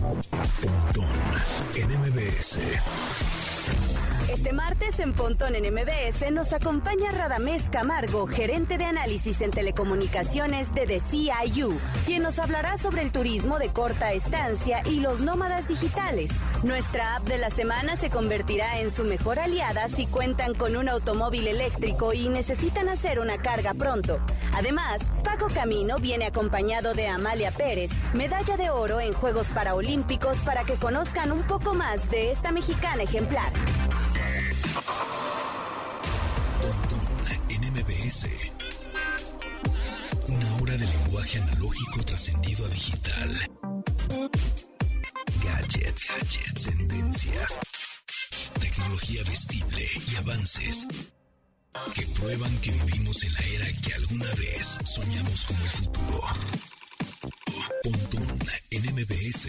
Pontón en MBS. Este martes en Pontón en MBS nos acompaña Radamés Camargo, gerente de análisis en telecomunicaciones de The CIU, quien nos hablará sobre el turismo de corta estancia y los nómadas digitales. Nuestra app de la semana se convertirá en su mejor aliada si cuentan con un automóvil eléctrico y necesitan hacer una carga pronto. Además, Paco Camino viene acompañado de Amalia Pérez, medalla de oro en Juegos Paraolímpicos para que conozcan un poco más de esta mexicana ejemplar. en MBS. Una hora de lenguaje analógico trascendido a digital. Gadgets, gadgets, tendencias. Tecnología vestible y avances que prueban que vivimos en la era que alguna vez soñamos como el futuro. Pontón en MBS.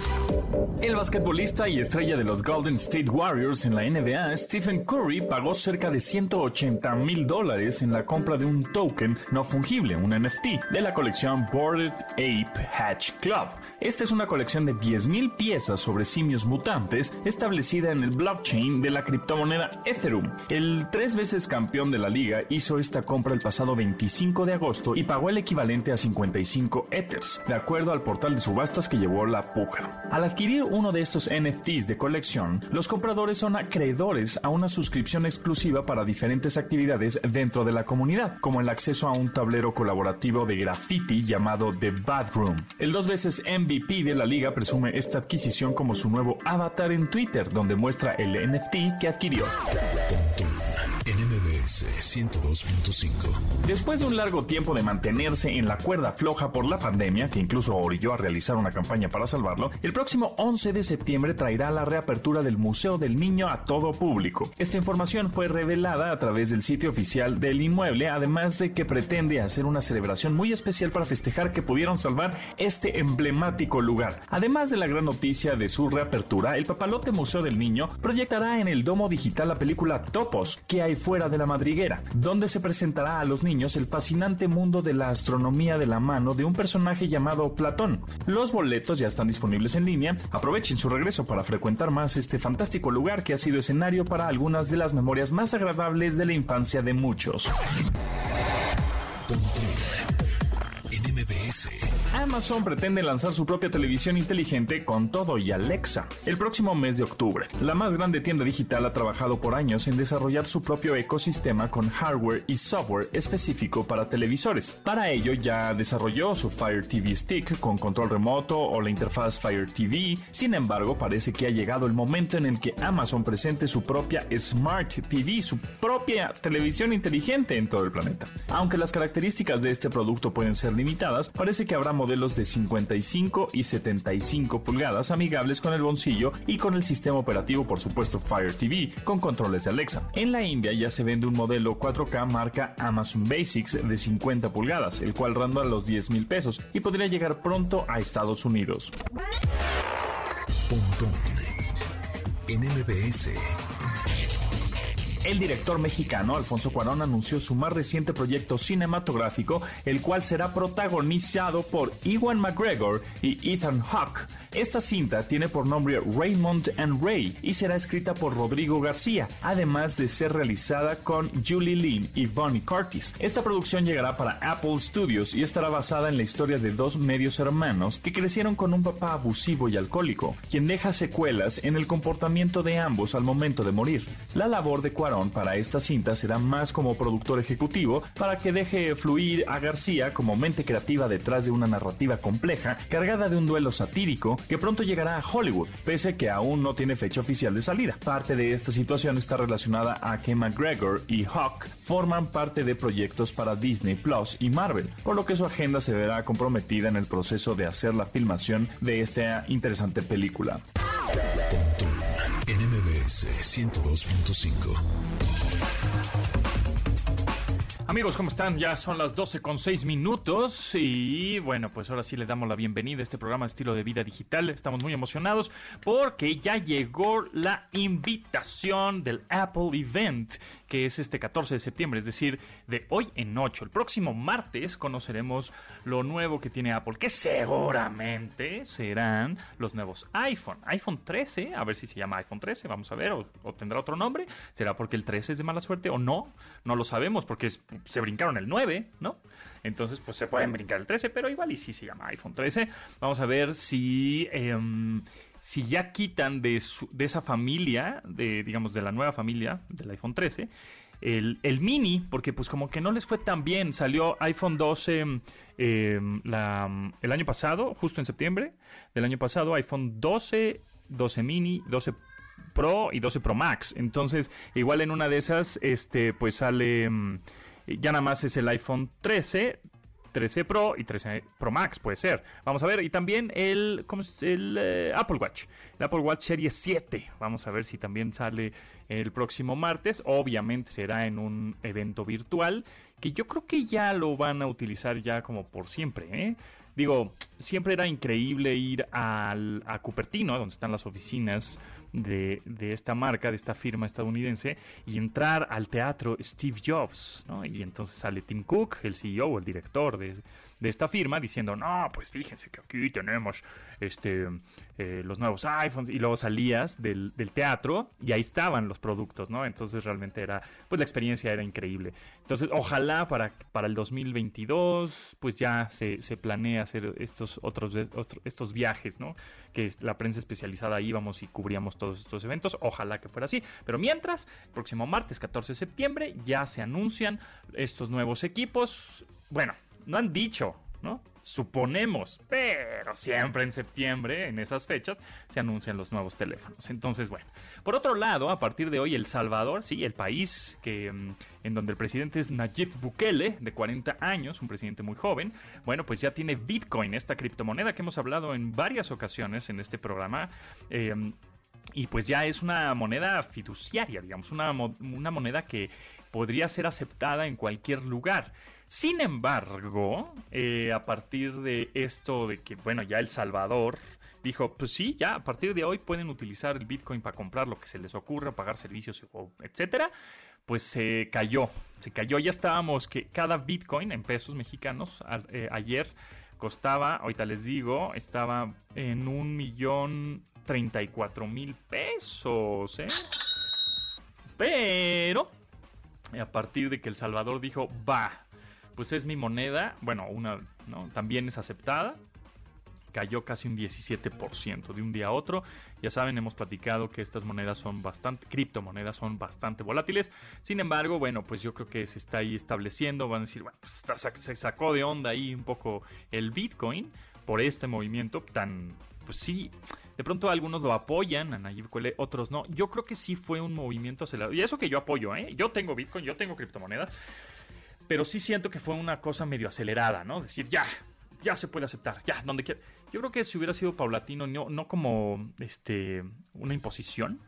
El basquetbolista y estrella de los Golden State Warriors en la NBA, Stephen Curry, pagó cerca de 180 mil dólares en la compra de un token no fungible, un NFT, de la colección Boarded Ape Hatch Club. Esta es una colección de 10.000 piezas sobre simios mutantes establecida en el blockchain de la criptomoneda Ethereum. El tres veces campeón de la liga hizo esta compra el pasado 25 de agosto y pagó el equivalente a 55 Ethers, de acuerdo al portal de subastas que llevó la puja. Uno de estos NFTs de colección, los compradores son acreedores a una suscripción exclusiva para diferentes actividades dentro de la comunidad, como el acceso a un tablero colaborativo de graffiti llamado The Bathroom. El dos veces MVP de la liga presume esta adquisición como su nuevo avatar en Twitter, donde muestra el NFT que adquirió. Pontón en MBS 102.5. Después de un largo tiempo de mantenerse en la cuerda floja por la pandemia, que incluso orilló a realizar una campaña para salvarlo, el próximo 11 de septiembre traerá la reapertura del Museo del Niño a todo público. Esta información fue revelada a través del sitio oficial del inmueble, además de que pretende hacer una celebración muy especial para festejar que pudieron salvar este emblemático lugar. Además de la gran noticia de su reapertura, el Papalote Museo del Niño proyectará en el domo digital la película Topos, que hay fuera de la madriguera, donde se presentará a los niños el fascinante mundo de la astronomía de la mano de un personaje llamado Platón. Los boletos ya están disponibles en línea. Aprovechen su regreso para frecuentar más este fantástico lugar que ha sido escenario para algunas de las memorias más agradables de la infancia de muchos. Amazon pretende lanzar su propia televisión inteligente con todo y Alexa el próximo mes de octubre. La más grande tienda digital ha trabajado por años en desarrollar su propio ecosistema con hardware y software específico para televisores. Para ello ya desarrolló su Fire TV Stick con control remoto o la interfaz Fire TV. Sin embargo, parece que ha llegado el momento en el que Amazon presente su propia Smart TV, su propia televisión inteligente en todo el planeta. Aunque las características de este producto pueden ser limitadas, parece que habrá modelos de 55 y 75 pulgadas amigables con el bolsillo y con el sistema operativo por supuesto Fire TV con controles de Alexa. En la India ya se vende un modelo 4K marca Amazon Basics de 50 pulgadas, el cual ronda los 10 mil pesos y podría llegar pronto a Estados Unidos. El director mexicano Alfonso Cuarón anunció su más reciente proyecto cinematográfico, el cual será protagonizado por Ewan McGregor y Ethan Hawke. Esta cinta tiene por nombre Raymond and Ray y será escrita por Rodrigo García, además de ser realizada con Julie Lynn y Bonnie Curtis. Esta producción llegará para Apple Studios y estará basada en la historia de dos medios hermanos que crecieron con un papá abusivo y alcohólico, quien deja secuelas en el comportamiento de ambos al momento de morir. La labor de Cuarón Para esta cinta será más como productor ejecutivo para que deje fluir a García como mente creativa detrás de una narrativa compleja cargada de un duelo satírico que pronto llegará a Hollywood, pese que aún no tiene fecha oficial de salida. Parte de esta situación está relacionada a que McGregor y Hawk forman parte de proyectos para Disney Plus y Marvel, por lo que su agenda se verá comprometida en el proceso de hacer la filmación de esta interesante película. En MBS 102.5. Amigos, ¿cómo están? Ya son las 12 con 6 minutos y bueno, pues ahora sí le damos la bienvenida a este programa de estilo de vida digital. Estamos muy emocionados porque ya llegó la invitación del Apple Event que es este 14 de septiembre, es decir, de hoy en 8. El próximo martes conoceremos lo nuevo que tiene Apple, que seguramente serán los nuevos iPhone. iPhone 13, a ver si se llama iPhone 13, vamos a ver, o, tendrá otro nombre. ¿Será porque el 13 es de mala suerte o no? No lo sabemos porque se brincaron el 9, ¿no? Entonces, pues se pueden brincar el 13, pero igual y sí se llama iPhone 13. Vamos a ver si... Em, si ya quitan de, de esa familia, de, digamos, de la nueva familia del iPhone 13, el, mini, porque pues como que no les fue tan bien, salió iPhone 12 em, el año pasado, justo en septiembre del año pasado, iPhone 12, 12 mini, 12 Pro y 12 Pro Max. Entonces, igual en una de esas, este, pues sale, em, ya nada más es el iPhone 13, 13 Pro y 13 Pro Max, puede ser. Vamos a ver, y también el, eh, Apple Watch, el Apple Watch Series 7. Vamos a ver si también sale el próximo martes. Obviamente será en un evento virtual, que yo creo que ya lo van a utilizar ya como por siempre, ¿eh? Digo, siempre era increíble ir al, a Cupertino, donde están las oficinas de, de, esta marca, de esta firma estadounidense, y entrar al teatro Steve Jobs, ¿no? Y entonces sale Tim Cook, el CEO el director de, de esta firma diciendo, no, pues fíjense que aquí tenemos este, eh, los nuevos iPhones y luego salías del, teatro y ahí estaban los productos, ¿no? Entonces realmente era, pues la experiencia era increíble. Entonces ojalá para, para el 2022 pues ya se, se planea hacer estos otros, estos viajes, ¿no? Que la prensa especializada íbamos y cubríamos todos estos eventos, ojalá que fuera así. Pero mientras, próximo martes 14 de septiembre ya se anuncian estos nuevos equipos. Bueno, no han dicho, ¿no? Suponemos, pero siempre en septiembre, en esas fechas, se anuncian los nuevos teléfonos. Entonces, bueno. Por otro lado, a partir de hoy, El Salvador, sí, el país que, mm, en donde el presidente es Nayib Bukele, de 40 años, un presidente muy joven, bueno, pues ya tiene Bitcoin, esta criptomoneda que hemos hablado en varias ocasiones en este programa. Eh, y pues ya es una moneda fiduciaria, digamos, una, una moneda que podría ser aceptada en cualquier lugar. Sin embargo, eh, a partir de esto de que, bueno, ya El Salvador dijo, pues sí, ya a partir de hoy pueden utilizar el Bitcoin para comprar lo que se les ocurra, pagar servicios, etcétera, pues se cayó, se cayó. Ya estábamos que cada Bitcoin en pesos mexicanos eh, ayer costaba, ahorita les digo, estaba en un millón treinta y cuatro mil pesos, ¿eh? Pero a partir de que El Salvador dijo, va, pues es mi moneda, bueno, una, ¿no? También es aceptada, cayó casi un 17% de un día a otro. Ya saben, hemos platicado que estas monedas son bastante, criptomonedas son bastante volátiles. Sin embargo, bueno, pues yo creo que se está ahí estableciendo. Van a decir, bueno, pues se sacó de onda ahí un poco el Bitcoin por este movimiento tan, pues sí, de pronto algunos lo apoyan, a Nayib otros no. Yo creo que sí fue un movimiento acelerado. Y eso que yo apoyo, ¿eh? Yo tengo Bitcoin, yo tengo criptomonedas. Pero sí siento que fue una cosa medio acelerada, ¿no? Decir, ya, ya se puede aceptar, ya, donde quiera. Yo creo que si hubiera sido paulatino, no, no como este, una imposición,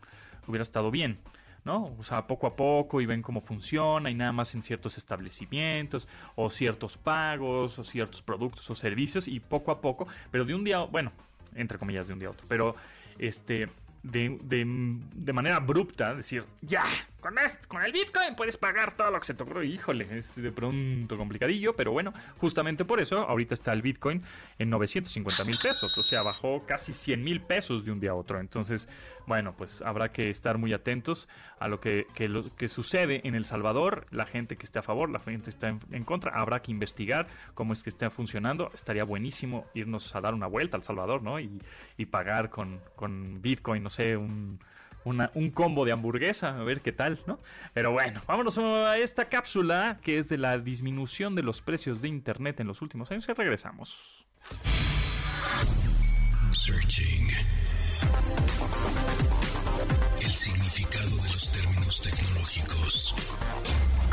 hubiera estado bien. ¿no? O sea, poco a poco y ven cómo funciona y nada más en ciertos establecimientos o ciertos pagos o ciertos productos o servicios y poco a poco, pero de un día, bueno, entre comillas, de un día a otro. Pero este, de, de, manera abrupta, decir, ya, con, con el Bitcoin puedes pagar todo lo que se te ocurre. Híjole, es de pronto complicadillo, pero bueno, justamente por eso ahorita está el Bitcoin en 950 mil pesos, o sea, bajó casi 100 mil pesos de un día a otro. Entonces, bueno, pues habrá que estar muy atentos a lo que, lo, que sucede en El Salvador, la gente que está a favor, la gente que está en, contra, habrá que investigar cómo es que está funcionando. Estaría buenísimo irnos a dar una vuelta al Salvador, ¿no? Y, y pagar con, con Bitcoin, no sé, un un combo de hamburguesa, a ver qué tal, ¿no? Pero bueno, vámonos a esta cápsula que es de la disminución de los precios de Internet en los últimos años y regresamos. Searching. El significado de los términos tecnológicos.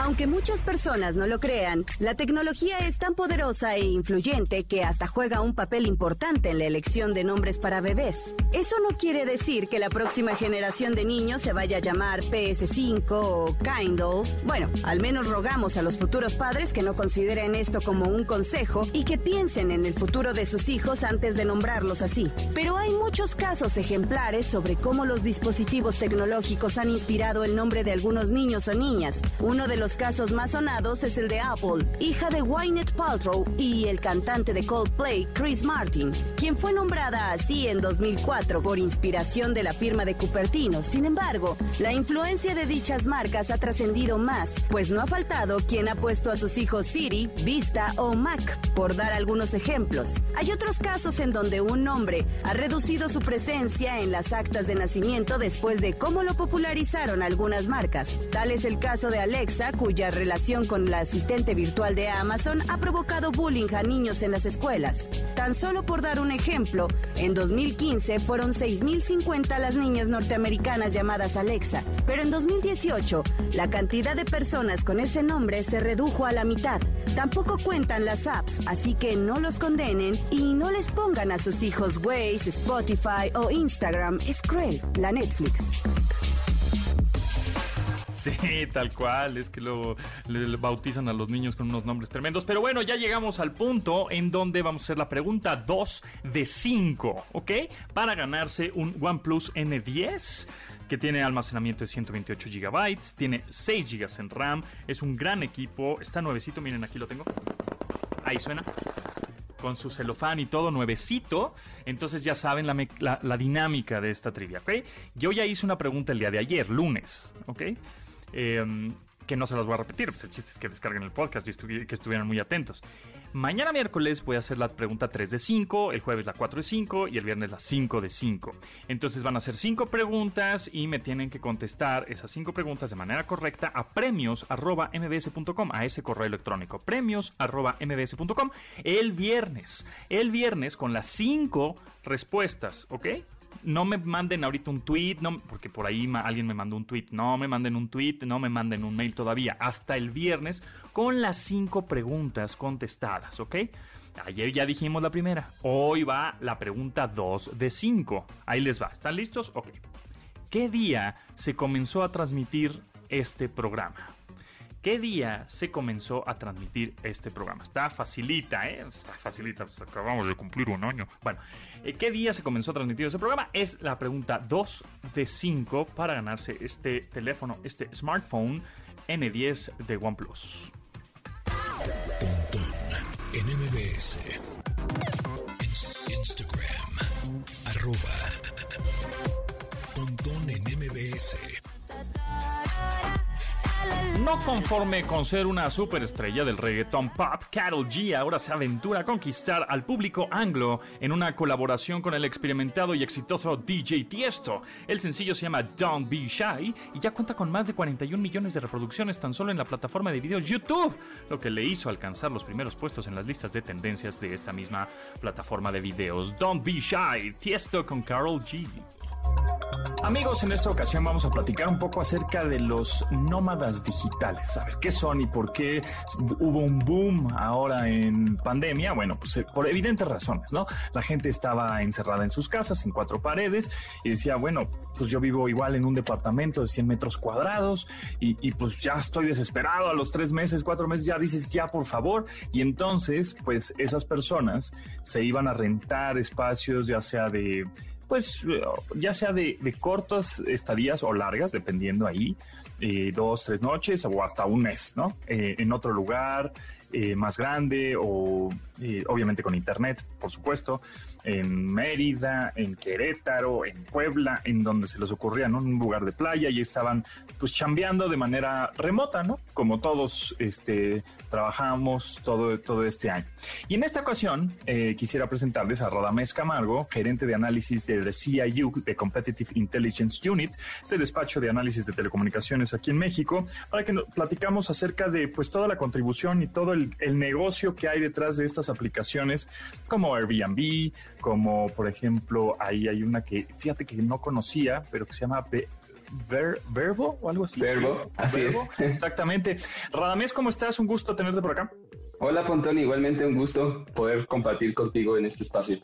Aunque muchas personas no lo crean, la tecnología es tan poderosa e influyente que hasta juega un papel importante en la elección de nombres para bebés. Eso no quiere decir que la próxima generación de niños se vaya a llamar PS5 o Kindle. Bueno, al menos rogamos a los futuros padres que no consideren esto como un consejo y que piensen en el futuro de sus hijos antes de nombrarlos así. Pero hay muchos casos ejemplares sobre cómo los dispositivos tecnológicos han inspirado el nombre de algunos niños o niñas. Uno de los casos más sonados es el de Apple, hija de Wynette Paltrow y el cantante de Coldplay, Chris Martin, quien fue nombrada así en 2004 por inspiración de la firma de Cupertino. Sin embargo, la influencia de dichas marcas ha trascendido más, pues no ha faltado quien ha puesto a sus hijos Siri, Vista o Mac, por dar algunos ejemplos. Hay otros casos en donde un nombre ha reducido su presencia en las actas de nacimiento después de cómo lo popularizaron algunas marcas. Tal es el caso de Alexa, cuya relación con la asistente virtual de Amazon ha provocado bullying a niños en las escuelas. Tan solo por dar un ejemplo, en 2015 fueron 6.050 las niñas norteamericanas llamadas Alexa, pero en 2018 la cantidad de personas con ese nombre se redujo a la mitad. Tampoco cuentan las apps, así que no los condenen y no les pongan a sus hijos Waze, Spotify o Instagram. Es la Netflix. Sí, tal cual, es que lo bautizan a los niños con unos nombres tremendos. Pero bueno, ya llegamos al punto en donde vamos a hacer la pregunta 2 de 5, ¿ok? Para ganarse un OnePlus N10 que tiene almacenamiento de 128 GB, tiene 6 GB en RAM, es un gran equipo, está nuevecito, miren aquí lo tengo. Ahí suena con su celofán y todo nuevecito. Entonces ya saben la, la, dinámica de esta trivia, ¿ok? Yo ya hice una pregunta el día de ayer, lunes, ¿ok? Em, que no se los voy a repetir, pues el chiste es que descarguen el podcast y que estuvieran muy atentos. Mañana miércoles voy a hacer la pregunta 3 de 5, el jueves la 4 de 5 y el viernes la 5 de 5. Entonces van a ser 5 preguntas y me tienen que contestar esas 5 preguntas de manera correcta a premios.mbs.com, a ese correo electrónico, premios.mbs.com el viernes. El viernes con las 5 respuestas, ¿ok? No me manden ahorita un tweet, no, porque por ahí alguien me mandó un tweet, no me manden un tweet, no me manden un mail todavía, hasta el viernes con las cinco preguntas contestadas, ¿ok? Ayer ya dijimos la primera, hoy va la pregunta 2 de 5. Ahí les va, ¿están listos? Ok. ¿Qué día se comenzó a transmitir este programa? ¿Qué día se comenzó a transmitir este programa? Está facilita, ¿eh? Está facilita, pues acabamos de cumplir un año. Bueno, ¿qué día se comenzó a transmitir este programa? Es la pregunta 2 de 5 para ganarse este teléfono, este smartphone N10 de OnePlus. En MBS. Instagram. Arroba. Pontón en MBS. No conforme con ser una superestrella del reggaeton pop, Carol G ahora se aventura a conquistar al público anglo en una colaboración con el experimentado y exitoso DJ Tiesto. El sencillo se llama Don't Be Shy y ya cuenta con más de 41 millones de reproducciones tan solo en la plataforma de videos YouTube, lo que le hizo alcanzar los primeros puestos en las listas de tendencias de esta misma plataforma de videos. Don't Be Shy, Tiesto con Carol G. Amigos, en esta ocasión vamos a platicar un poco acerca de los nómadas digitales. A ver qué son y por qué hubo un boom ahora en pandemia. Bueno, pues eh, por evidentes razones, ¿no? La gente estaba encerrada en sus casas, en cuatro paredes, y decía, bueno, pues yo vivo igual en un departamento de 100 metros cuadrados y, y pues ya estoy desesperado a los tres meses, cuatro meses, ya dices, ya por favor. Y entonces, pues esas personas se iban a rentar espacios, ya sea de pues ya sea de, cortas estadías o largas, dependiendo ahí, eh, dos, tres noches o hasta un mes, ¿no? Eh, en otro lugar, eh, más grande o eh, obviamente con internet, por supuesto, en Mérida, en Querétaro, en Puebla, en donde se les ocurría, ¿no? Un lugar de playa y estaban pues chambeando de manera remota, ¿no? Como todos este, trabajamos todo, todo este año. Y en esta ocasión eh, quisiera presentarles a Radamés Camargo, gerente de análisis de CIU, de Competitive Intelligence Unit, este despacho de análisis de telecomunicaciones aquí en México, para que nos platicamos acerca de pues toda la contribución y todo el negocio que hay detrás de estas aplicaciones como Airbnb, como por ejemplo, ahí hay una que fíjate que no conocía, pero que se llama Verbo o algo así. Verbo, así es. Exactamente. Radamés, ¿cómo estás? Un gusto tenerte por acá. Hola, Pontón, igualmente un gusto poder compartir contigo en este espacio.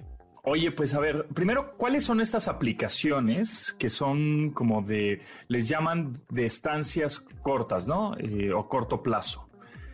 Oye, pues a ver, primero, ¿cuáles son estas aplicaciones que son como de, les llaman de estancias cortas, ¿no? Eh, o corto plazo.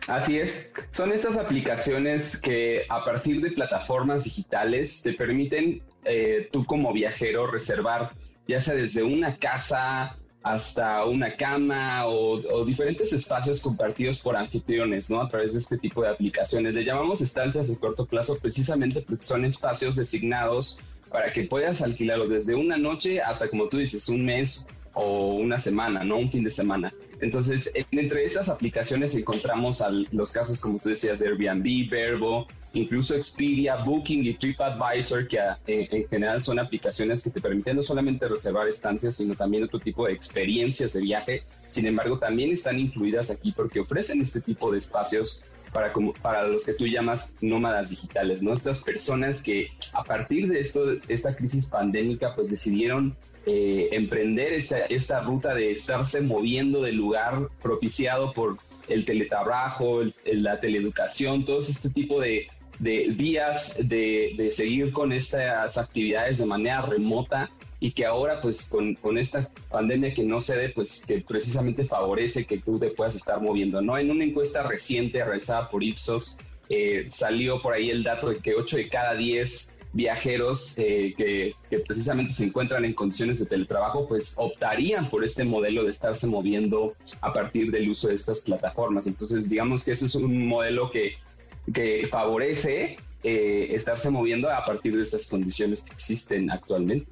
Así es, son estas aplicaciones que a partir de plataformas digitales te permiten eh, tú como viajero reservar ya sea desde una casa hasta una cama o, diferentes espacios compartidos por anfitriones, ¿no? A través de este tipo de aplicaciones. Le llamamos estancias de corto plazo precisamente porque son espacios designados para que puedas alquilarlo desde una noche hasta, como tú dices, un mes o una semana, ¿no? Un fin de semana. Entonces, entre estas aplicaciones encontramos los casos, como tú decías, de Airbnb, Verbo, incluso Expedia, Booking y TripAdvisor, que eh, en general son aplicaciones que te permiten no solamente reservar estancias, sino también otro tipo de experiencias de viaje. Sin embargo, también están incluidas aquí porque ofrecen este tipo de espacios para, para los que tú llamas nómadas digitales, ¿no? Estas personas que a partir de esto, esta crisis pandémica, pues decidieron eh, emprender esta, esta ruta de estarse moviendo del lugar propiciado por el teletrabajo, la teleeducación, todo este tipo de, vías de, seguir con estas actividades de manera remota y que ahora pues con, esta pandemia que no se ve, pues que precisamente favorece que tú te puedas estar moviendo, ¿no? En una encuesta reciente realizada por Ipsos eh, salió por ahí el dato de que 8 de cada 10 viajeros eh, que, precisamente se encuentran en condiciones de teletrabajo, pues optarían por este modelo de estarse moviendo a partir del uso de estas plataformas. Entonces, digamos que eso es un modelo que, que favorece eh, estarse moviendo a partir de estas condiciones que existen actualmente.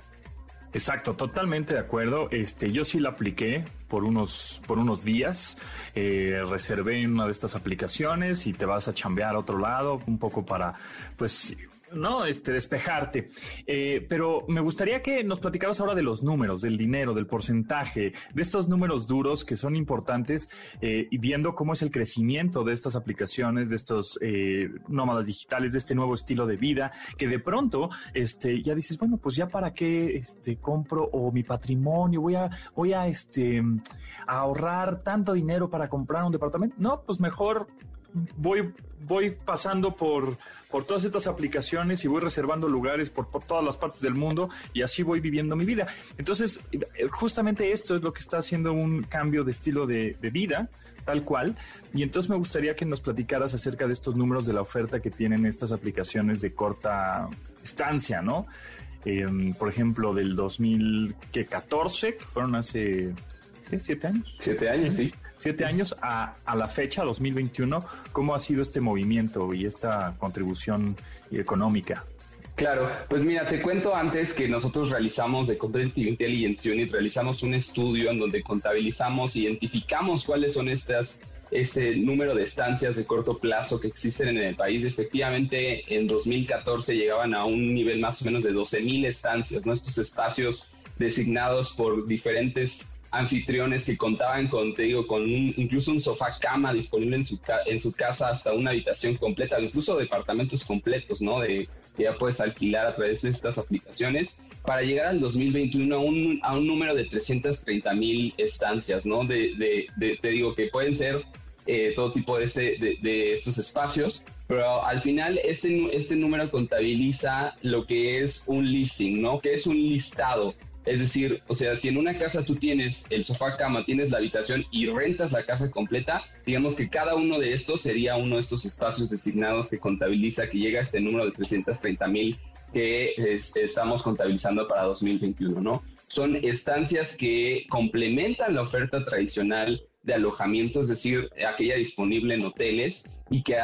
Exacto, totalmente de acuerdo. Este, yo sí la apliqué por unos, por unos días. Eh, reservé una de estas aplicaciones y te vas a chambear a otro lado, un poco para, pues, ¿no? Este, despejarte. Eh, pero me gustaría que nos platicaras ahora de los números, del dinero, del porcentaje, de estos números duros que son importantes eh, y viendo cómo es el crecimiento de estas aplicaciones, de estos eh, nómadas digitales, de este nuevo estilo de vida, que de pronto este, ya dices, bueno, pues ya para qué este, compro o mi patrimonio, voy a, voy a, este, a ahorrar tanto dinero para comprar un departamento. No, pues mejor voy, voy pasando por, por todas estas aplicaciones y voy reservando lugares por, todas las partes del mundo y así voy viviendo mi vida. Entonces, eh, justamente esto es lo que está haciendo un cambio de estilo de, vida, tal cual. Y entonces me gustaría que nos platicaras acerca de estos números de la oferta que tienen estas aplicaciones de corta estancia, ¿no? Em, por ejemplo, del 2014, que fueron hace ¿siete años? Siete años, sí siete años a, a, la fecha, 2021, ¿cómo ha sido este movimiento y esta contribución económica? Claro, pues mira, te cuento antes que nosotros realizamos de Competitive Intelligence Unit, realizamos un estudio en donde contabilizamos, identificamos cuáles son estas este número de estancias de corto plazo que existen en el país. Efectivamente, en 2014 llegaban a un nivel más o menos de 12 mil estancias, ¿no? Estos espacios designados por diferentes anfitriones que contaban con, te digo, con incluso un sofá cama disponible en su, en su casa hasta una habitación completa, incluso departamentos completos, ¿no? De, que ya puedes alquilar a través de estas aplicaciones para llegar al 2021 a un, a un número de 330 mil estancias, ¿no? De, de, te digo que pueden ser eh, todo tipo de, este, de, estos espacios, pero al final este, este número contabiliza lo que es un listing, ¿no? Que es un listado es decir, o sea, si en una casa tú tienes el sofá cama, tienes la habitación y rentas la casa completa, digamos que cada uno de estos sería uno de estos espacios designados que contabiliza que llega a este número de 330 mil que estamos contabilizando para 2021, ¿no? Son estancias que complementan la oferta tradicional de alojamiento, es decir, aquella disponible en hoteles y que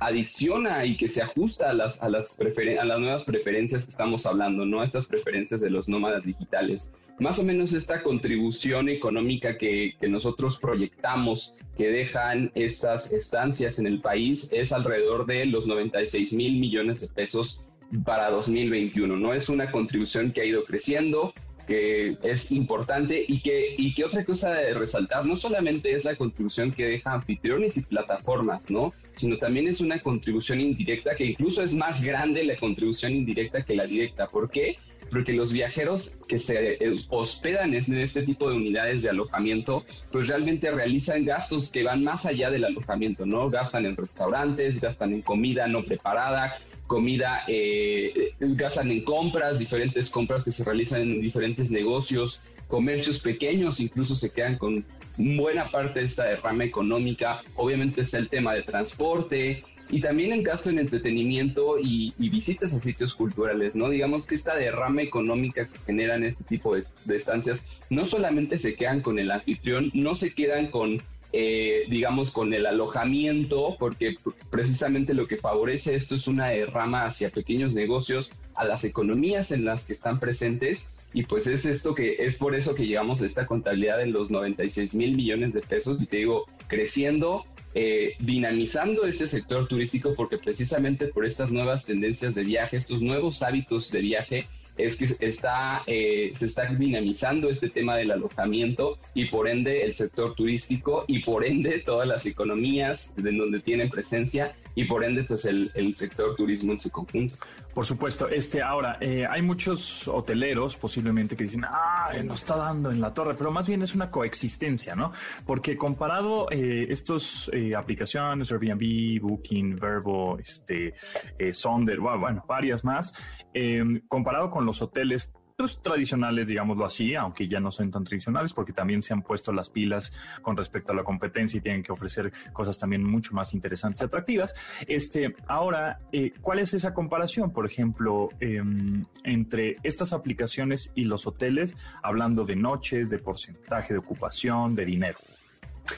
adiciona y que se ajusta a las, a, las a las nuevas preferencias que estamos hablando, ¿no? Estas preferencias de los nómadas digitales. Más o menos esta contribución económica que, que nosotros proyectamos que dejan estas estancias en el país es alrededor de los 96 mil millones de pesos para 2021. No es una contribución que ha ido creciendo, que es importante y que, y que otra cosa de resaltar no solamente es la contribución que deja anfitriones y plataformas, ¿no? Sino también es una contribución indirecta que incluso es más grande la contribución indirecta que la directa. ¿Por qué? Porque los viajeros que se hospedan en este tipo de unidades de alojamiento, pues realmente realizan gastos que van más allá del alojamiento, ¿no? Gastan en restaurantes, gastan en comida no preparada, comida, eh, gastan en compras, diferentes compras que se realizan en diferentes negocios, comercios pequeños incluso se quedan con buena parte de esta derrama económica. Obviamente está el tema de transporte y también el gasto en entretenimiento y, visitas a sitios culturales, ¿no? Digamos que esta derrama económica que generan este tipo de estancias no solamente se quedan con el anfitrión, no se quedan con eh, digamos, con el alojamiento, porque precisamente lo que favorece esto es una derrama hacia pequeños negocios, a las economías en las que están presentes. Y pues es esto que es por eso que llegamos a esta contabilidad en los 96 mil millones de pesos y te digo, creciendo, eh, dinamizando este sector turístico porque precisamente por estas nuevas tendencias de viaje, estos nuevos hábitos de viaje, es que está, eh, se está dinamizando este tema del alojamiento y por ende el sector turístico y por ende todas las economías de donde tienen presencia y por ende pues el, el sector turismo en su conjunto. Por supuesto, este ahora eh, hay muchos hoteleros posiblemente que dicen, ah, no está dando en la torre, pero más bien es una coexistencia, ¿no? Porque comparado eh, estos eh, aplicaciones, Airbnb, Booking, Verbo, este, Sonder, bueno, varias más, comparado con los hoteles pues, tradicionales, digámoslo así, aunque ya no son tan tradicionales porque también se han puesto las pilas con respecto a la competencia y tienen que ofrecer cosas también mucho más interesantes y atractivas. Este, ahora, eh, ¿cuál es esa comparación, por ejemplo, em, entre estas aplicaciones y los hoteles, hablando de noches, de porcentaje de ocupación, de dinero?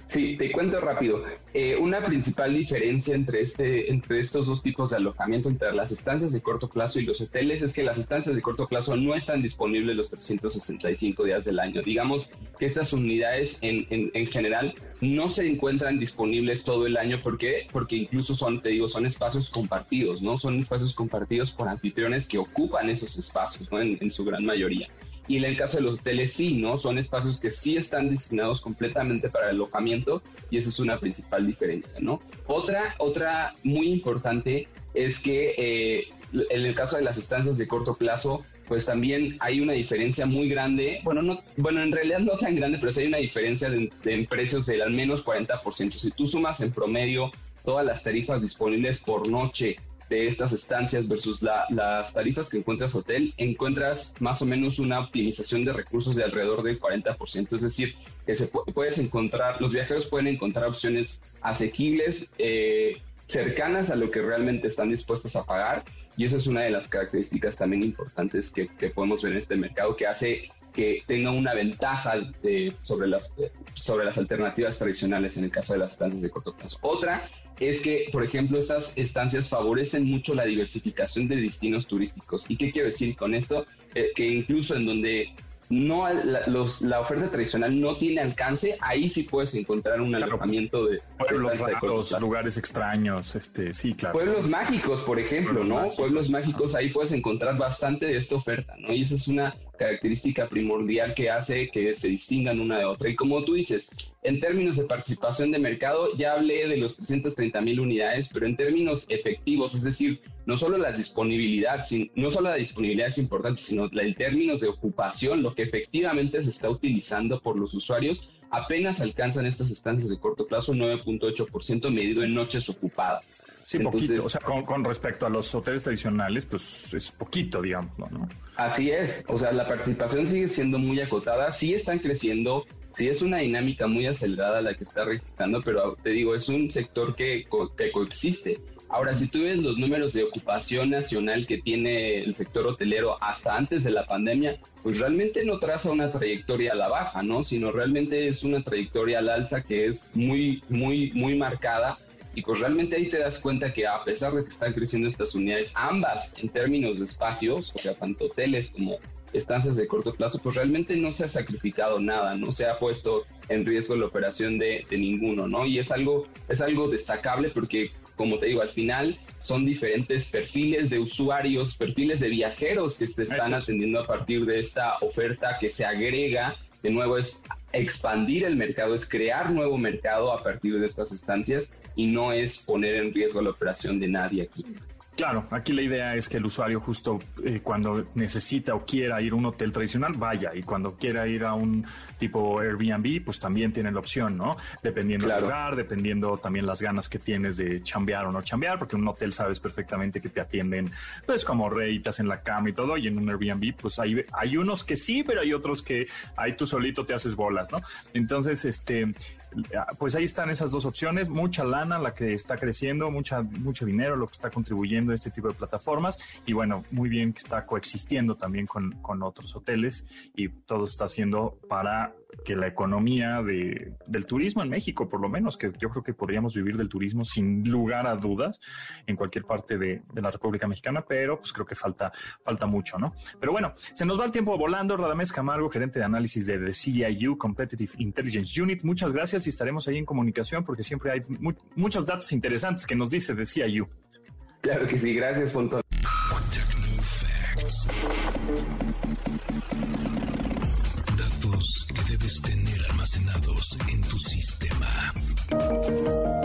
Sí, te cuento rápido. Eh, una principal diferencia entre, este, entre estos dos tipos de alojamiento, entre las estancias de corto plazo y los hoteles, es que las estancias de corto plazo no están disponibles los 365 días del año. Digamos que estas unidades en, en, general no se encuentran disponibles todo el año. ¿Por qué? Porque incluso son, te digo, son espacios compartidos, ¿no? Son espacios compartidos por anfitriones que ocupan esos espacios, ¿no? en su gran mayoría. Y en el caso de los hoteles sí, ¿no? Son espacios que sí están destinados completamente para el alojamiento y esa es una principal diferencia, ¿no? Otra, otra muy importante es que eh, en el caso de las estancias de corto plazo, pues también hay una diferencia muy grande, bueno, no, bueno, en realidad no tan grande, pero sí hay una diferencia de, en precios del al menos 40%. Si tú sumas en promedio todas las tarifas disponibles por noche de estas estancias versus las tarifas que encuentras hotel, encuentras más o menos una optimización de recursos de alrededor del 40%. Es decir, que se puedes encontrar, los viajeros pueden encontrar opciones asequibles, eh, cercanas a lo que realmente están dispuestos a pagar. Y eso es una de las características también importantes que, podemos ver en este mercado, que hace que tenga una ventaja sobre, las, sobre las alternativas tradicionales en el caso de las estancias de corto plazo. Otra es que, por ejemplo, estas estancias favorecen mucho la diversificación de destinos turísticos. ¿Y qué quiero decir con esto? Eh, que incluso en donde no la, los, la oferta tradicional no tiene alcance, ahí sí puedes encontrar un alojamiento de pueblos raros, lugares extraños, este, sí, claro. Pueblos mágicos, por ejemplo, ¿no? Pueblos mágicos, ahí puedes encontrar bastante de esta oferta, ¿no? Y esa es una característica primordial que hace que se distingan una de otra. Y como tú dices, en términos de participación de mercado, ya hablé de los 330 mil unidades, pero en términos efectivos, es decir, no solo la disponibilidad, no solo la disponibilidad es importante, sino en términos de ocupación, lo que efectivamente se está utilizando por los usuarios, apenas alcanzan estas estancias de corto plazo 9.8% medido en noches ocupadas. Sí, poquito. O sea, con, respecto a los hoteles tradicionales, pues es poquito, digamos, ¿no? Así es. O sea, la participación sigue siendo muy acotada. Sí están creciendo. Sí es una dinámica muy acelerada la que está registrando, pero te digo, es un sector que, que coexiste Ahora, si tú ves los números de ocupación nacional que tiene el sector hotelero hasta antes de la pandemia, pues realmente no traza una trayectoria a la baja, ¿no? Sino realmente es una trayectoria al alza que es muy, muy, muy marcada. Y pues realmente ahí te das cuenta que a pesar de que están creciendo estas unidades, ambas en términos de espacios, o sea, tanto hoteles como estancias de corto plazo, pues realmente no se ha sacrificado nada, no se ha puesto en riesgo la operación de, ninguno, ¿no? Y es algo, es algo destacable porque, como te digo, al final son diferentes perfiles de usuarios, perfiles de viajeros que se están atendiendo a partir de esta oferta que se agrega. De nuevo, es expandir el mercado, es crear nuevo mercado a partir de estas estancias y no es poner en riesgo la operación de nadie aquí. Claro, aquí la idea es que el usuario justo eh, cuando necesita o quiera ir a un hotel tradicional vaya y cuando quiera ir a un tipo Airbnb pues también tiene la opción, ¿no? Dependiendo del lugar, dependiendo también las ganas que tienes de chambear o no chambear, porque en un hotel sabes perfectamente que te atienden pues como reitas en la cama y todo y en un Airbnb pues hay, hay unos que sí, pero hay otros que ahí tú solito te haces bolas, ¿no? Entonces, este, pues ahí están esas dos opciones, mucha lana la que está creciendo, mucha, mucho dinero lo que está contribuyendo a este tipo de plataformas y bueno, muy bien que está coexistiendo también con, con otros hoteles y todo está haciendo para que la economía de, del turismo en México, por lo menos, que yo creo que podríamos vivir del turismo sin lugar a dudas en cualquier parte de, la República Mexicana, pero pues creo que falta, falta mucho, ¿no? Pero bueno, se nos va el tiempo volando. Radamés Camargo, gerente de análisis de The CIU, Competitive Intelligence Unit, muchas gracias y estaremos ahí en comunicación porque siempre hay muchos datos interesantes que nos dice The CIU. Claro que sí, gracias, Fontón. Tener almacenados en tu sistema.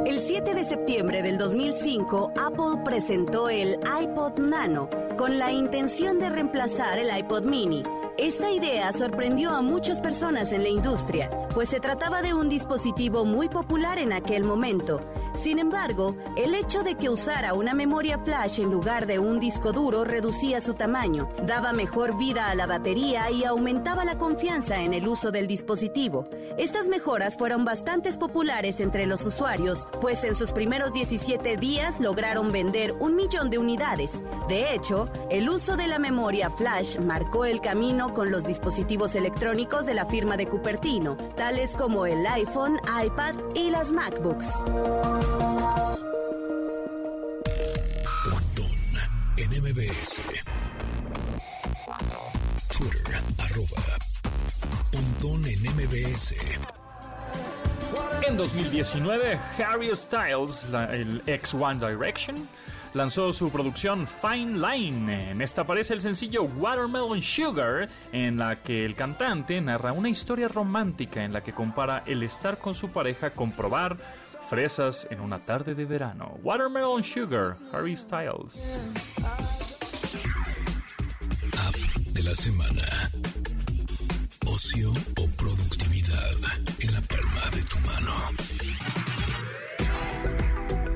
El 7 de septiembre del 2005, Apple presentó el iPod Nano con la intención de reemplazar el iPod Mini esta idea sorprendió a muchas personas en la industria, pues se trataba de un dispositivo muy popular en aquel momento. Sin embargo, el hecho de que usara una memoria flash en lugar de un disco duro reducía su tamaño, daba mejor vida a la batería y aumentaba la confianza en el uso del dispositivo. Estas mejoras fueron bastante populares entre los usuarios, pues en sus primeros 17 días lograron vender un millón de unidades. De hecho, el uso de la memoria flash marcó el camino con los dispositivos electrónicos de la firma de Cupertino, tales como el iPhone, iPad y las MacBooks. Pontón en MBS. Twitter, arroba. Pontón en MBS. En 2019, Harry Styles, el ex One Direction, lanzó su producción Fine Line. En esta aparece el sencillo Watermelon Sugar, en la que el cantante narra una historia romántica en la que compara el estar con su pareja con probar fresas en una tarde de verano. Watermelon Sugar, Harry Styles. App de la semana. Ocio o productividad en la palma de tu mano.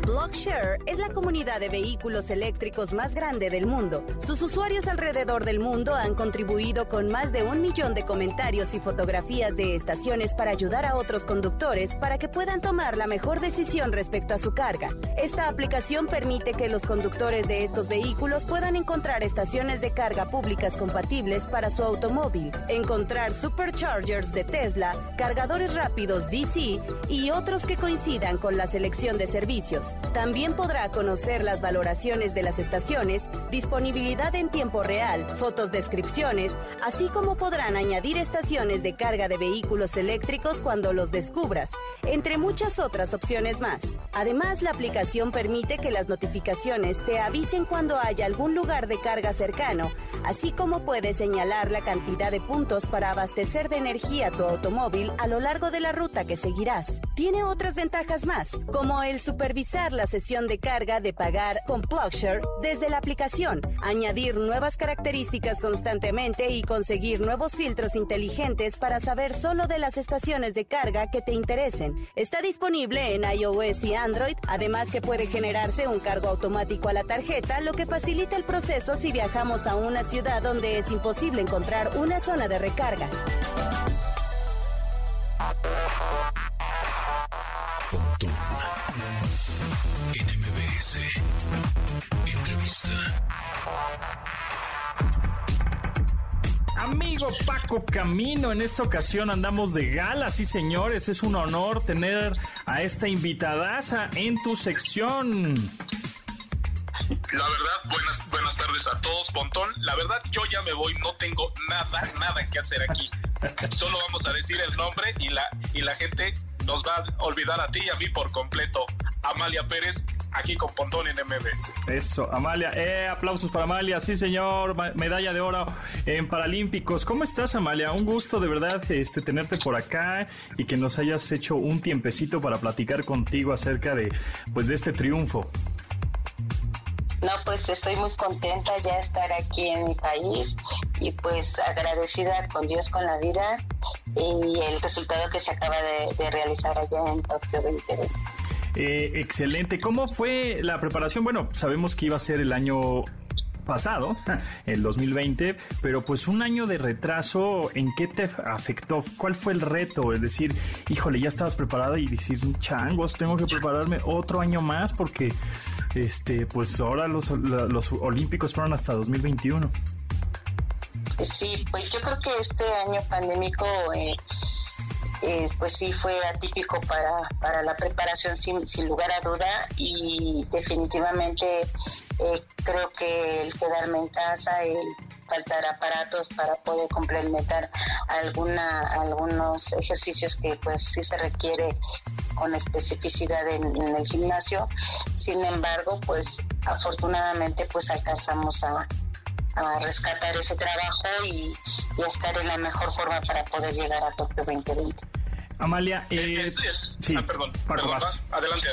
Blockshare es la comunidad de vehículos eléctricos más grande del mundo. Sus usuarios alrededor del mundo han contribuido con más de un millón de comentarios y fotografías de estaciones para ayudar a otros conductores para que puedan tomar la mejor decisión respecto a su carga. Esta aplicación permite que los conductores de estos vehículos puedan encontrar estaciones de carga públicas compatibles para su automóvil, encontrar superchargers de Tesla, cargadores rápidos DC y otros que coincidan con la selección de servicios. También podrá conocer las valoraciones de las estaciones, disponibilidad en tiempo real, fotos descripciones, así como podrán añadir estaciones de carga de vehículos eléctricos cuando los descubras, entre muchas otras opciones más. Además, la aplicación permite que las notificaciones te avisen cuando haya algún lugar de carga cercano, así como puedes señalar la cantidad de puntos para abastecer de energía tu automóvil a lo largo de la ruta que seguirás. Tiene otras ventajas más, como el supervisar la sesión de carga de pagar con PlugShare desde la aplicación, añadir nuevas características constantemente y conseguir nuevos filtros inteligentes para saber solo de las estaciones de carga que te interesen. Está disponible en iOS y Android, además que puede generarse un cargo automático a la tarjeta, lo que facilita el proceso si viajamos a una ciudad donde es imposible encontrar una zona de recarga. NMBS. Amigo Paco Camino, en esta ocasión andamos de gala, sí señores, es un honor tener a esta invitadaza en tu sección. La verdad, buenas, buenas tardes a todos, Pontón. La verdad, yo ya me voy, no tengo nada, nada que hacer aquí. Solo vamos a decir el nombre y la, y la gente nos va a olvidar a ti y a mí por completo. Amalia Pérez, aquí con Pontón en. Eso, Amalia, eh, aplausos para Amalia, sí señor, medalla de oro en Paralímpicos. ¿Cómo estás, Amalia? Un gusto de verdad este, tenerte por acá y que nos hayas hecho un tiempecito para platicar contigo acerca de, pues, de este triunfo. No, pues estoy muy contenta ya estar aquí en mi país y pues agradecida con Dios, con la vida y el resultado que se acaba de, realizar allá en Tokio 2020. Eh, excelente. ¿Cómo fue la preparación? Bueno, sabemos que iba a ser el año pasado, el 2020, pero pues un año de retraso, ¿en qué te afectó? ¿Cuál fue el reto? Es decir, híjole, ya estabas preparada y decir, changos, tengo que prepararme otro año más porque, este, pues ahora los, los Olímpicos fueron hasta 2021. Sí, pues yo creo que este año pandémico... Eh, eh, pues sí fue atípico para, para la preparación sin, sin lugar a duda y definitivamente eh, creo que el quedarme en casa, el faltar aparatos para poder complementar alguna, algunos ejercicios que pues sí se requiere con especificidad en, el gimnasio. Sin embargo, pues afortunadamente pues alcanzamos a, rescatar ese trabajo y, y, estar en la mejor forma para poder llegar a Tokio 2020. Amalia, eh, eh sí, ah, perdón, perdón adelante.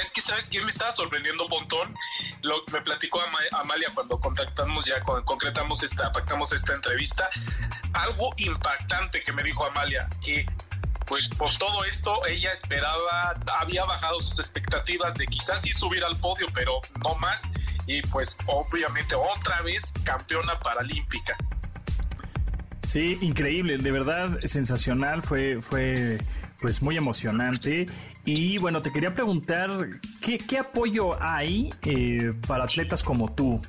Es que, ¿sabes quién me estaba sorprendiendo un montón? Lo, me platicó Amalia cuando contactamos ya, concretamos esta, pactamos esta entrevista. Algo impactante que me dijo Amalia, que pues por todo esto ella esperaba, había bajado sus expectativas de quizás sí subir al podio, pero no más. Y pues obviamente otra vez campeona paralímpica. Sí, increíble, de verdad sensacional, fue, fue pues muy emocionante. Y bueno, te quería preguntar, ¿qué, qué apoyo hay eh, para atletas como tú?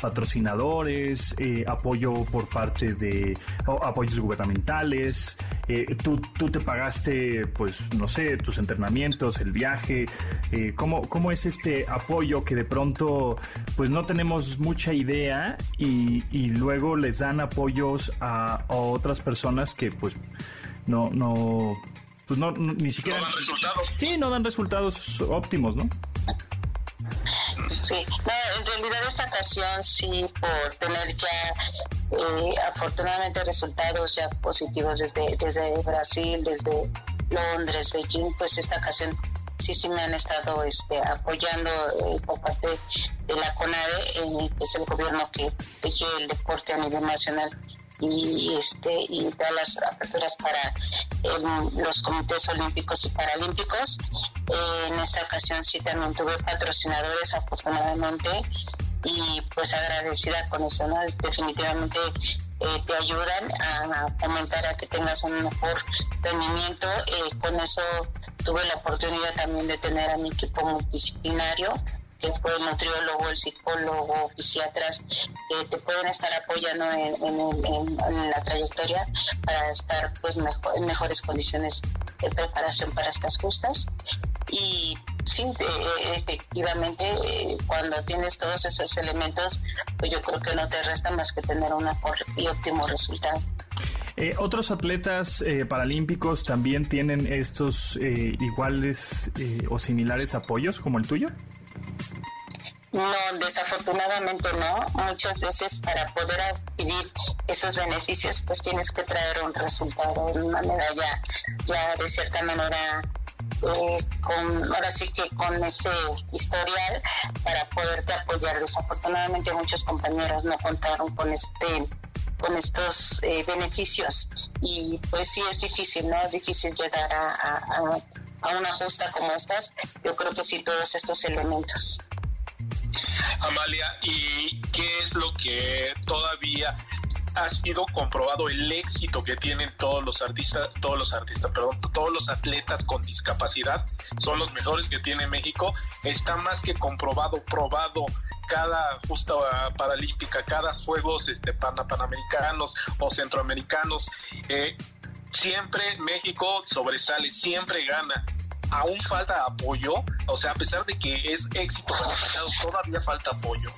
patrocinadores, eh, apoyo por parte de apoyos gubernamentales. Eh, tú, tú, te pagaste, pues, no sé, tus entrenamientos, el viaje. ¿cómo, ¿cómo, es este apoyo que de pronto, pues, no tenemos mucha idea y, y luego les dan apoyos a, a, otras personas que, pues, no, no, pues, no, ni siquiera. No dan resultados. Sí, no dan resultados óptimos, ¿no? Sí, en realidad esta ocasión sí, por tener ya eh, afortunadamente resultados ya positivos desde, desde Brasil, desde Londres, Beijing, pues esta ocasión sí, sí me han estado este, apoyando eh, por parte de la CONADE, eh, que es el gobierno que rige el deporte a nivel nacional y este y da las aperturas para los comités olímpicos y paralímpicos. Eh, en esta ocasión sí también tuve patrocinadores afortunadamente y pues agradecida con eso, ¿no? Definitivamente eh, te ayudan a, aumentar a que tengas un mejor rendimiento. Eh, con eso tuve la oportunidad también de tener a mi equipo multidisciplinario el nutriólogo, el psicólogo, fisiatras, que te pueden estar apoyando en, la trayectoria para estar pues mejor, en mejores condiciones de preparación para estas justas. Y sí, efectivamente, cuando tienes todos esos elementos, pues yo creo que no te resta más que tener un y óptimo resultado. Eh, ¿Otros atletas eh, paralímpicos también tienen estos eh, iguales o similares apoyos como el tuyo? No, desafortunadamente no. Muchas veces para poder adquirir estos beneficios, pues tienes que traer un resultado, una medalla ya de cierta manera eh, con, ahora sí que con ese historial para poderte apoyar. Desafortunadamente muchos compañeros no contaron con este con estos eh, beneficios y pues sí es difícil, ¿no? Es difícil llegar a una justa como estas. Yo creo que sí todos estos elementos. Amalia, ¿y qué es lo que todavía ha sido comprobado el éxito que tienen todos los artistas, todos los artistas, perdón, todos los atletas con discapacidad, son los mejores que tiene México, está más que comprobado, probado cada justa paralímpica, cada Juegos este, panamericanos o centroamericanos, eh, siempre México sobresale, siempre gana. Aún falta apoyo, o sea, a pesar de que es éxito todavía falta apoyo.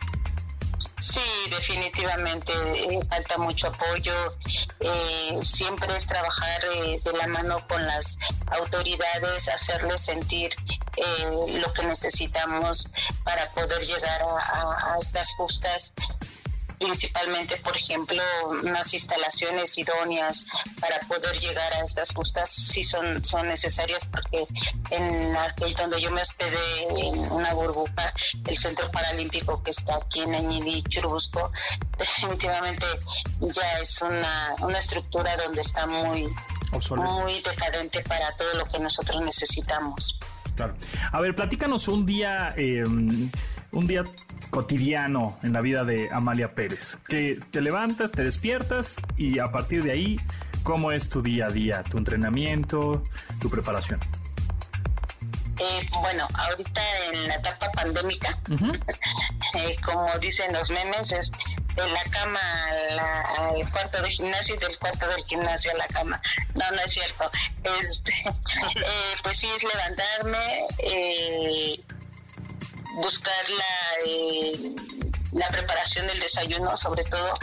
Sí, definitivamente eh, falta mucho apoyo. Eh, siempre es trabajar eh, de la mano con las autoridades, hacerles sentir lo que necesitamos para poder llegar a, a estas justas principalmente, por ejemplo, unas instalaciones idóneas para poder llegar a estas justas sí son, son necesarias porque en aquel donde yo me hospedé en una burbuja, el Centro Paralímpico que está aquí en Añili, Churubusco, definitivamente ya es una, una estructura donde está muy, muy decadente para todo lo que nosotros necesitamos. Claro. A ver, platícanos un día, eh, un día cotidiano en la vida de Amalia Pérez? Que te levantas, te despiertas y a partir de ahí, ¿cómo es tu día a día, tu entrenamiento, tu preparación? Eh, bueno, ahorita en la etapa pandémica, eh, como dicen los memes, es de la cama al cuarto de gimnasio y del cuarto del gimnasio a la cama. No, no es cierto. Este, eh, pues sí, es levantarme, buscar la, eh, la preparación del desayuno, sobre todo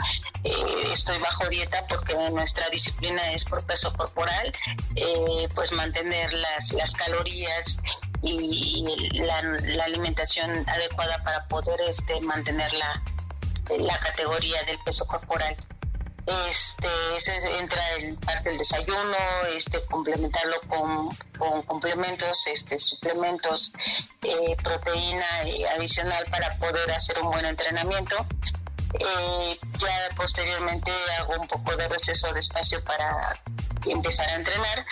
eh, estoy bajo dieta porque nuestra disciplina es por peso corporal, eh, pues mantener las, las calorías y la, la, alimentación adecuada para poder este, mantener la, la categoría del peso corporal este ese entra en parte del desayuno este complementarlo con, complementos este suplementos eh, proteína adicional para poder hacer un buen entrenamiento. Eh, ya posteriormente hago un poco de receso de espacio para empezar a entrenar.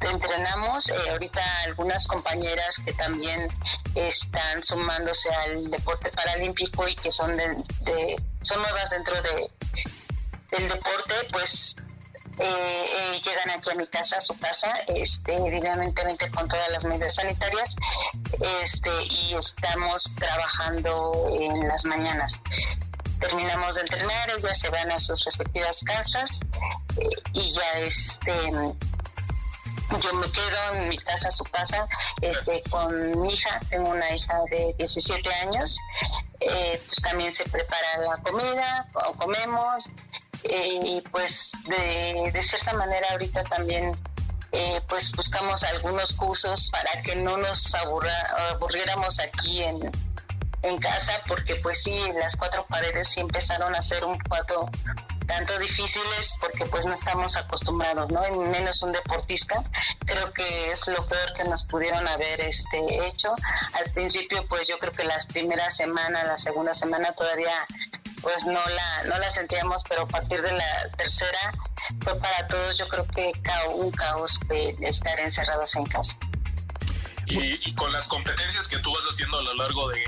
Entrenamos eh, ahorita algunas compañeras que también están sumándose al deporte paralímpico y que son de son nuevas dentro de del deporte, pues eh, eh, llegan aquí a mi casa, a su casa, este, evidentemente con todas las medidas sanitarias, este, y estamos trabajando en las mañanas. Terminamos de entrenar, ellas se van a sus respectivas casas eh, y ya este yo me quedo en mi casa, su casa, este, con mi hija, tengo una hija de 17 años, pues también se prepara la comida, o comemos, eh, y pues de, de, cierta manera ahorita también eh, pues buscamos algunos cursos para que no nos aburriéramos aquí en, en casa porque pues sí, las cuatro paredes sí empezaron a ser un poco tanto difíciles porque pues no estamos acostumbrados, ¿no? Y menos un deportista, creo que es lo peor que nos pudieron haber este hecho. Al principio pues yo creo que la primera semana, la segunda semana todavía pues no la, no la sentíamos, pero a partir de la tercera fue para todos yo creo que un caos de estar encerrados en casa. Y, con las competencias que tú vas haciendo a lo largo de,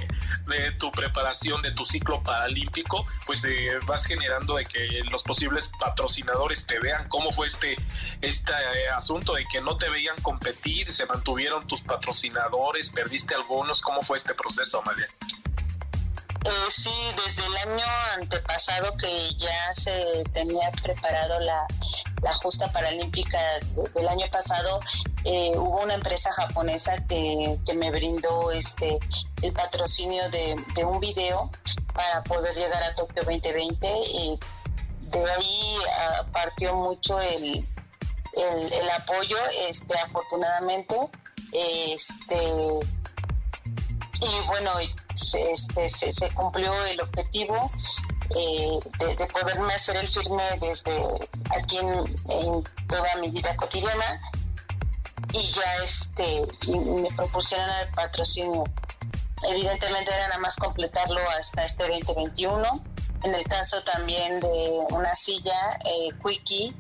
tu preparación, de tu ciclo paralímpico, pues eh, vas generando de que los posibles patrocinadores te vean cómo fue este, este eh, asunto de que no te veían competir, se mantuvieron tus patrocinadores, perdiste algunos, ¿cómo fue este proceso, Amalia? Eh, sí, desde el año antepasado que ya se tenía preparado la, justa paralímpica del año pasado, eh, hubo una empresa japonesa que, me brindó este el patrocinio de, un video para poder llegar a Tokio 2020 y de ahí ah, partió mucho el, el, apoyo, este afortunadamente, este y bueno, se, este, se, cumplió el objetivo eh, de, poderme hacer el firme desde aquí en, toda mi vida cotidiana y ya este me propusieron el patrocinio. Evidentemente era nada más completarlo hasta este 2021. En el caso también de una silla eh, Quickie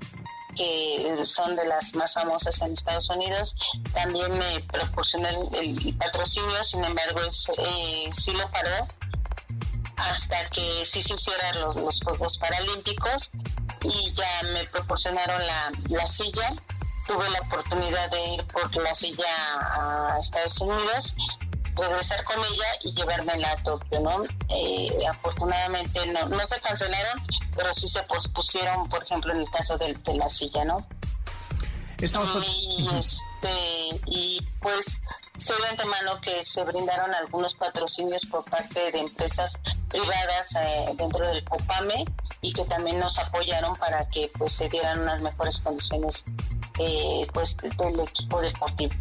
que son de las más famosas en Estados Unidos, también me proporcionó el, patrocinio, sin embargo, eh, sí lo paró hasta que sí se hicieran los, los Juegos Paralímpicos y ya me proporcionaron la, la silla. Tuve la oportunidad de ir por la silla a Estados Unidos regresar con ella y llevármela a Tokio, ¿no? Eh, afortunadamente no, no se cancelaron, pero sí se pospusieron, por ejemplo, en el caso de, de la silla, ¿no? Estamos y, este, y pues sé de antemano que se brindaron algunos patrocinios por parte de empresas privadas eh, dentro del COPAME y que también nos apoyaron para que pues se dieran unas mejores condiciones eh, pues del equipo deportivo.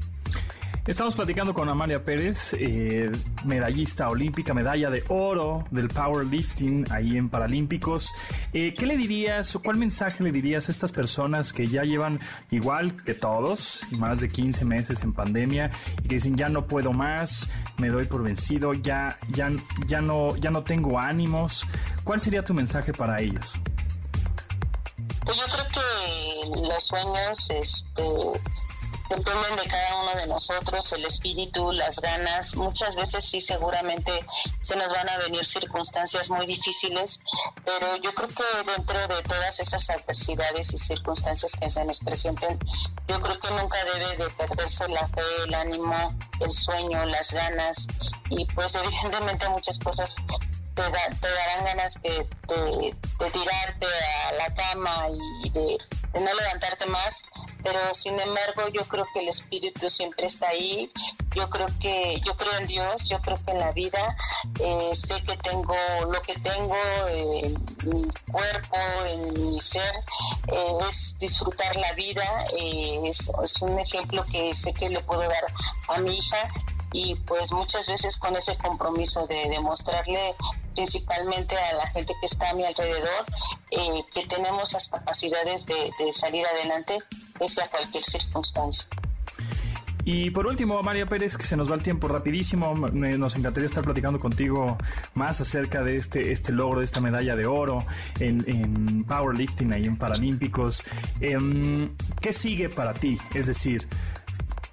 Estamos platicando con Amalia Pérez, eh, medallista olímpica, medalla de oro del powerlifting ahí en Paralímpicos. Eh, ¿Qué le dirías o cuál mensaje le dirías a estas personas que ya llevan igual que todos, más de 15 meses en pandemia y que dicen ya no puedo más, me doy por vencido, ya, ya, ya, no, ya no tengo ánimos? ¿Cuál sería tu mensaje para ellos? Pues yo creo que los sueños, este dependen de cada uno de nosotros, el espíritu, las ganas. Muchas veces sí, seguramente se nos van a venir circunstancias muy difíciles, pero yo creo que dentro de todas esas adversidades y circunstancias que se nos presenten, yo creo que nunca debe de perderse la fe, el ánimo, el sueño, las ganas y pues evidentemente muchas cosas te, darán ganas de, de, tirarte a la cama y de, no levantarte más, pero sin embargo yo creo que el espíritu siempre está ahí, yo creo que, yo creo en Dios, yo creo que en la vida, eh, sé que tengo lo que tengo en mi cuerpo, en mi ser, eh, es disfrutar la vida, eh, es, es un ejemplo que sé que le puedo dar a mi hija. Y pues muchas veces con ese compromiso de demostrarle principalmente a la gente que está a mi alrededor eh, que tenemos las capacidades de, salir adelante pese a cualquier circunstancia. Y por último, María Pérez, que se nos va el tiempo rapidísimo, nos encantaría estar platicando contigo más acerca de este, este logro, de esta medalla de oro en, en powerlifting ahí en Paralímpicos. Em, ¿Qué sigue para ti? Es decir,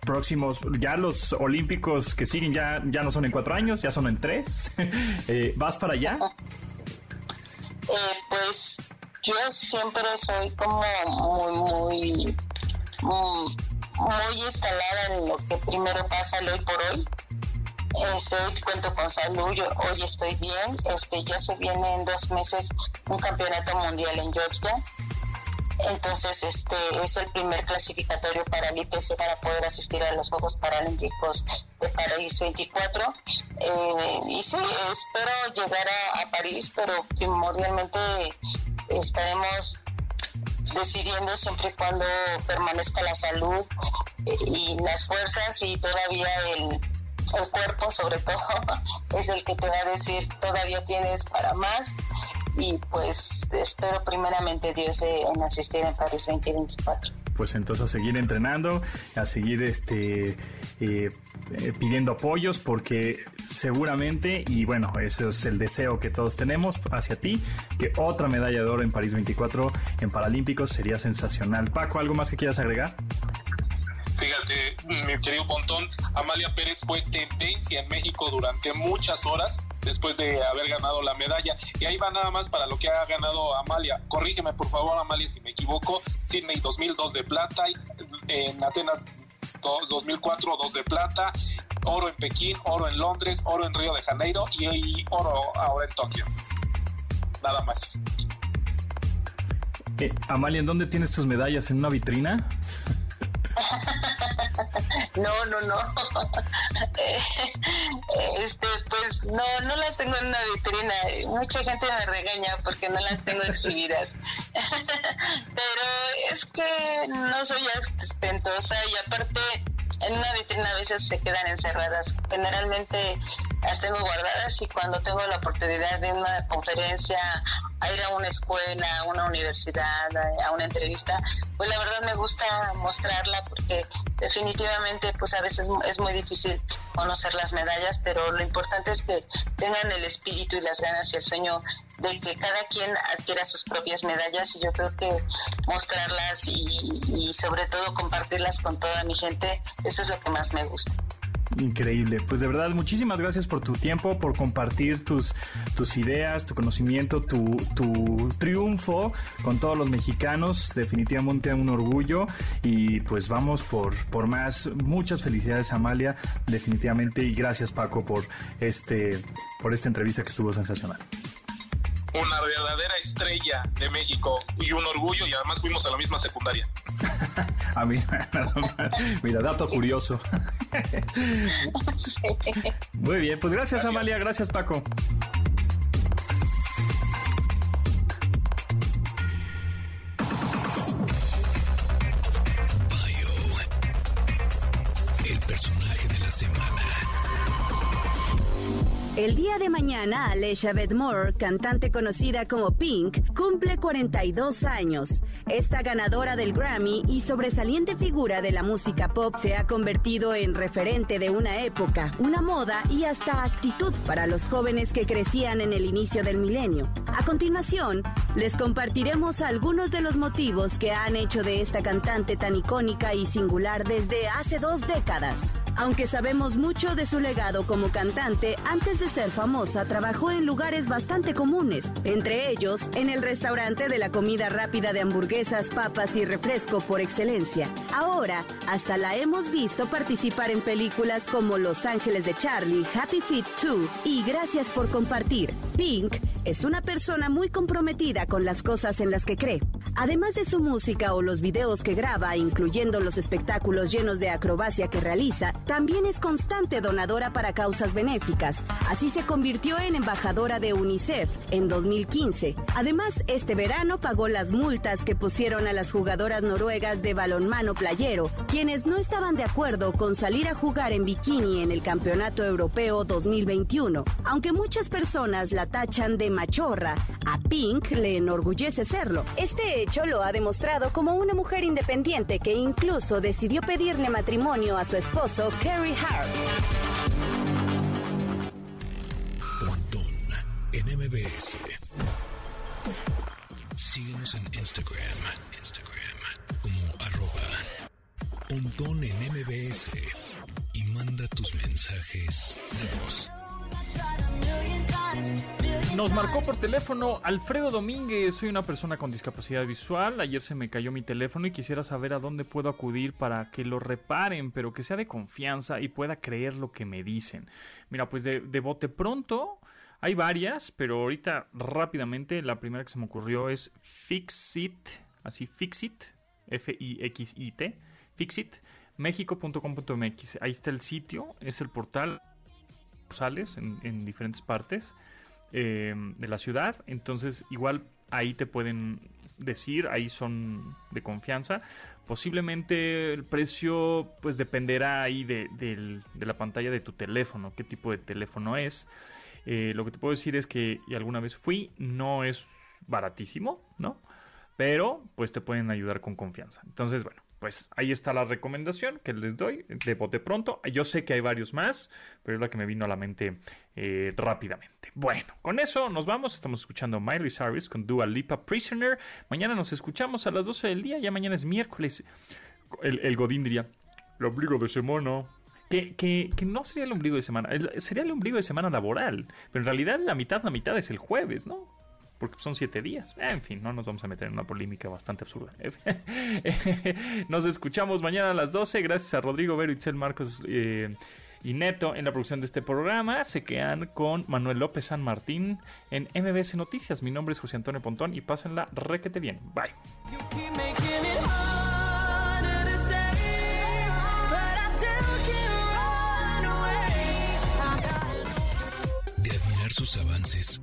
próximos, ya los olímpicos que siguen ya, ya no son en cuatro años, ya son en tres. Eh, ¿Vas para allá? Eh, pues yo siempre soy como muy, muy, muy, muy instalada en lo que primero pasa el hoy por hoy. Este, hoy cuento con salud, yo, hoy estoy bien, este, ya se viene en dos meses un campeonato mundial en Georgia entonces, este es el primer clasificatorio para el IPC para poder asistir a los Juegos Paralímpicos de París 24. Eh, y sí, espero llegar a, París, pero primordialmente estaremos decidiendo siempre y cuando permanezca la salud y las fuerzas y todavía el, el cuerpo sobre todo es el que te va a decir todavía tienes para más y pues espero primeramente Dios eh, en asistir en París 2024. Pues entonces a seguir entrenando, a seguir este eh, eh, pidiendo apoyos porque seguramente, y bueno, ese es el deseo que todos tenemos hacia ti, que otra medalla de oro en París 24 en Paralímpicos sería sensacional. Paco, ¿algo más que quieras agregar? Fíjate, mi querido Pontón, Amalia Pérez fue tendencia en México durante muchas horas después de haber ganado la medalla. Y ahí va nada más para lo que ha ganado Amalia. Corrígeme por favor, Amalia, si me equivoco. Sydney 2002 de plata, en Atenas 2004 2 de plata, oro en Pekín, oro en Londres, oro en Río de Janeiro y, oro ahora en Tokio. Nada más. Eh, Amalia, ¿en dónde tienes tus medallas? ¿En una vitrina? No, no, no. Este, pues no, no las tengo en una vitrina. Mucha gente me regaña porque no las tengo exhibidas. Pero es que no soy ostentosa y aparte en una vitrina a veces se quedan encerradas. Generalmente las tengo guardadas y cuando tengo la oportunidad de una conferencia, a ir a una escuela, a una universidad, a una entrevista, pues la verdad me gusta mostrarla porque definitivamente pues a veces es muy difícil conocer las medallas, pero lo importante es que tengan el espíritu y las ganas y el sueño de que cada quien adquiera sus propias medallas y yo creo que mostrarlas y sobre todo compartirlas con toda mi gente, eso es lo que más me gusta. Increíble. Pues de verdad, muchísimas gracias por tu tiempo, por compartir tus, tus ideas, tu conocimiento, tu, tu triunfo con todos los mexicanos. Definitivamente un orgullo. Y pues vamos por, por más. Muchas felicidades, Amalia. Definitivamente. Y gracias, Paco, por este, por esta entrevista que estuvo sensacional una verdadera estrella de México y un orgullo y además fuimos a la misma secundaria. a mí, mira, dato curioso. Muy bien, pues gracias, Amalia, gracias Paco. El día de mañana, Alesha Bedmore, cantante conocida como Pink, cumple 42 años. Esta ganadora del Grammy y sobresaliente figura de la música pop se ha convertido en referente de una época, una moda y hasta actitud para los jóvenes que crecían en el inicio del milenio. A continuación, les compartiremos algunos de los motivos que han hecho de esta cantante tan icónica y singular desde hace dos décadas. Aunque sabemos mucho de su legado como cantante, antes de ser famosa trabajó en lugares bastante comunes, entre ellos en el restaurante de la comida rápida de hamburguesas, papas y refresco por excelencia. Ahora, hasta la hemos visto participar en películas como Los Ángeles de Charlie, Happy Feet 2 y Gracias por compartir. Pink es una persona muy comprometida con las cosas en las que cree. Además de su música o los videos que graba, incluyendo los espectáculos llenos de acrobacia que realiza, también es constante donadora para causas benéficas. Así se convirtió en embajadora de UNICEF en 2015. Además, este verano pagó las multas que pusieron a las jugadoras noruegas de balonmano playero, quienes no estaban de acuerdo con salir a jugar en bikini en el Campeonato Europeo 2021. Aunque muchas personas la tachan de machorra, a Pink le enorgullece serlo. Este hecho lo ha demostrado como una mujer independiente que incluso decidió pedirle matrimonio a su esposo Kerry Hart. en MBS. Síguenos en Instagram, Instagram como pontón en MBS y manda tus mensajes de. Nos marcó por teléfono Alfredo Domínguez. Soy una persona con discapacidad visual. Ayer se me cayó mi teléfono y quisiera saber a dónde puedo acudir para que lo reparen, pero que sea de confianza y pueda creer lo que me dicen. Mira, pues de, bote pronto hay varias, pero ahorita rápidamente la primera que se me ocurrió es Fixit, así Fixit, F-I-X-I-T, Fixit, mexico.com.mx. Ahí está el sitio, es el portal sales en, en diferentes partes eh, de la ciudad. Entonces, igual ahí te pueden decir, ahí son de confianza. Posiblemente el precio, pues dependerá ahí de, de, la pantalla de tu teléfono, qué tipo de teléfono es. Eh, lo que te puedo decir es que alguna vez fui, no es baratísimo, ¿no? Pero pues te pueden ayudar con confianza. Entonces, bueno, pues ahí está la recomendación que les doy de bote pronto. Yo sé que hay varios más, pero es la que me vino a la mente eh, rápidamente. Bueno, con eso nos vamos. Estamos escuchando Miley Cyrus con Dua Lipa Prisoner. Mañana nos escuchamos a las 12 del día. Ya mañana es miércoles. El, el Godín diría, lo obligo de semana. Que, que, que, no sería el ombligo de semana, sería el ombligo de semana laboral, pero en realidad la mitad, la mitad es el jueves, ¿no? Porque son siete días. En fin, no nos vamos a meter en una polémica bastante absurda. nos escuchamos mañana a las 12. Gracias a Rodrigo Vero, Itzel Marcos eh, y Neto en la producción de este programa. Se quedan con Manuel López San Martín en MBS Noticias. Mi nombre es José Antonio Pontón y pásenla requete bien. Bye. De admirar sus avances